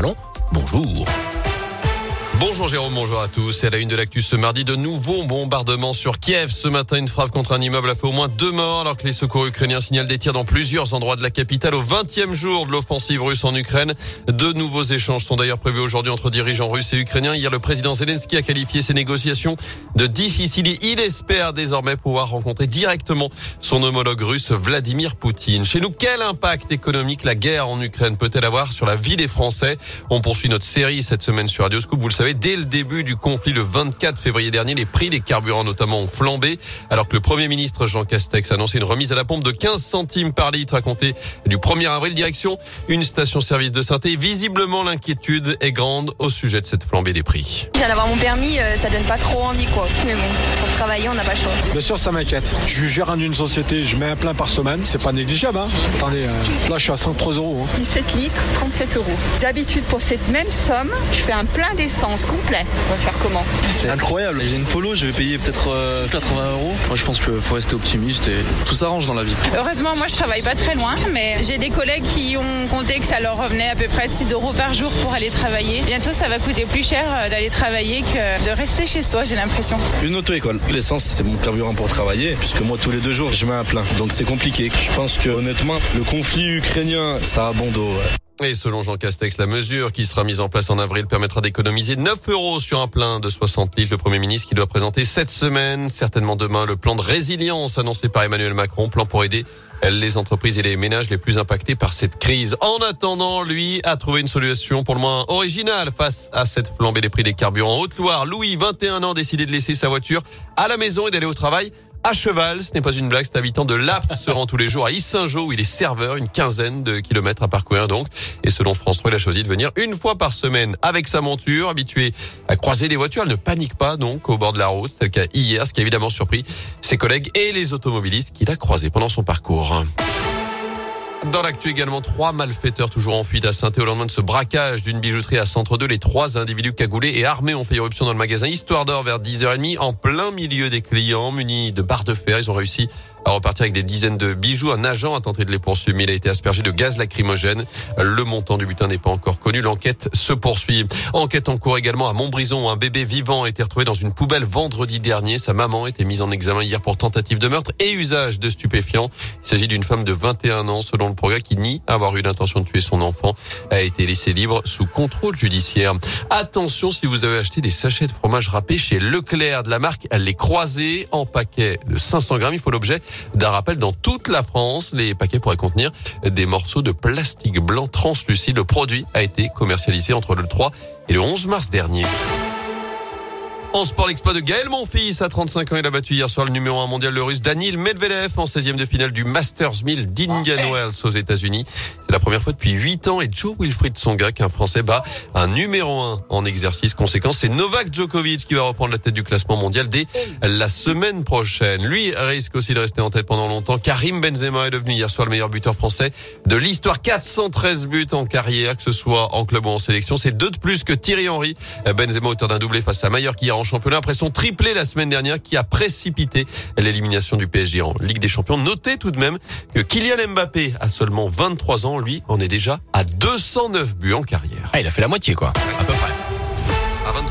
Allons, bonjour. Bonjour Jérôme, bonjour à tous. C'est à la une de l'actu ce mardi. De nouveaux bombardements sur Kiev. Ce matin, une frappe contre un immeuble a fait au moins deux morts alors que les secours ukrainiens signalent des tirs dans plusieurs endroits de la capitale au 20e jour de l'offensive russe en Ukraine. De nouveaux échanges sont d'ailleurs prévus aujourd'hui entre dirigeants russes et ukrainiens. Hier, le président Zelensky a qualifié ces négociations de difficiles. Il espère désormais pouvoir rencontrer directement son homologue russe Vladimir Poutine. Chez nous, quel impact économique la guerre en Ukraine peut-elle avoir sur la vie des Français? On poursuit notre série cette semaine sur Radio Scoop. Vous le savez, dès le début du conflit le 24 février dernier, les prix des carburants notamment ont flambé, alors que le Premier ministre Jean Castex a annoncé une remise à la pompe de 15 centimes par litre à compter du 1er avril. Direction une station-service de synthé. Visiblement, l'inquiétude est grande au sujet de cette flambée des prix. Je viens d'avoir mon permis, euh, ça donne pas trop envie quoi. Mais bon, pour travailler, on n'a pas le choix. Bien sûr, ça m'inquiète. Je suis gérant d'une société, je mets un plein par semaine, c'est pas négligeable. Hein. Attendez, euh, là je suis à 103 euros. hein. 17 litres, 37 euros. D'habitude, pour cette même somme, je fais un plein d'essence complet. On va faire comment C'est incroyable. J'ai une polo, je vais payer peut-être euh, 80 euros. Moi, je pense qu'il faut rester optimiste et tout s'arrange dans la vie. Heureusement, moi je travaille pas très loin, mais j'ai des collègues qui ont compté que ça leur revenait à peu près 6 euros par jour pour aller travailler. Bientôt, ça va coûter plus cher euh, d'aller travailler que de rester chez soi, j'ai l'impression. Une auto-école. L'essence, c'est mon carburant pour travailler, puisque moi, tous les deux jours, je mets un plein. Donc, c'est compliqué. Je pense que, honnêtement, le conflit ukrainien, ça a bon dos. ouais. Et selon Jean Castex, la mesure qui sera mise en place en avril permettra d'économiser 9 euros sur un plein de 60 litres. Le Premier ministre qui doit présenter cette semaine, certainement demain, le plan de résilience annoncé par Emmanuel Macron, plan pour aider les entreprises et les ménages les plus impactés par cette crise. En attendant, lui a trouvé une solution pour le moins originale face à cette flambée des prix des carburants. En Haute-Loire, Louis, 21 ans, décidé de laisser sa voiture à la maison et d'aller au travail à cheval. Ce n'est pas une blague, cet habitant de Lapte se rend tous les jours à Issingeau où il est serveur, une quinzaine de kilomètres à parcourir donc. Et selon France 3, il a choisi de venir une fois par semaine avec sa monture, habitué à croiser les voitures. Elle ne panique pas donc au bord de la route, tel qu'à hier, ce qui a évidemment surpris ses collègues et les automobilistes qu'il a croisés pendant son parcours. Dans l'actu également, trois malfaiteurs toujours en fuite à saint au lendemain de ce braquage d'une bijouterie à Centre 2. Les trois individus cagoulés et armés ont fait irruption dans le magasin Histoire d'Or vers 10h30 en plein milieu des clients munis de barres de fer. Ils ont réussi à repartir avec des dizaines de bijoux. Un agent a tenté de les poursuivre, mais il a été aspergé de gaz lacrymogène. Le montant du butin n'est pas encore connu. L'enquête se poursuit. Enquête en cours également à Montbrison où un bébé vivant a été retrouvé dans une poubelle vendredi dernier. Sa maman a été mise en examen hier pour tentative de meurtre et usage de stupéfiants. Il s'agit d'une femme de 21 ans, selon le progrès, qui nie avoir eu l'intention de tuer son enfant. A été laissée libre sous contrôle judiciaire. Attention si vous avez acheté des sachets de fromage râpé chez Leclerc de la marque Les Croisés en paquet de 500 grammes. Il faut l'objet d'un rappel dans toute la France. Les paquets pourraient contenir des morceaux de plastique blanc translucide. Le produit a été commercialisé entre le 3 et le 11 mars dernier. En sport, l'exploit de Gaël Monfils à 35 ans. Il a battu hier soir le numéro 1 mondial, le russe Daniil Medvedev en 16e de finale du Masters 1000 d'Indian Wells aux États-Unis. C'est la première fois depuis 8 ans et Joe Wilfried Tsonga qu'un Français bat un numéro 1 en exercice. Conséquence, c'est Novak Djokovic qui va reprendre la tête du classement mondial dès la semaine prochaine. Lui risque aussi de rester en tête pendant longtemps. Karim Benzema est devenu hier soir le meilleur buteur français de l'histoire. 413 buts en carrière, que ce soit en club ou en sélection. C'est deux de plus que Thierry Henry. Benzema auteur d'un doublé face à Mallorca hier en championnat après son triplé la semaine dernière qui a précipité l'élimination du PSG en Ligue des Champions. Notez tout de même que Kylian Mbappé a seulement 23 ans. Lui, en est déjà à 209 buts en carrière. Ah, il a fait la moitié, quoi. À peu près.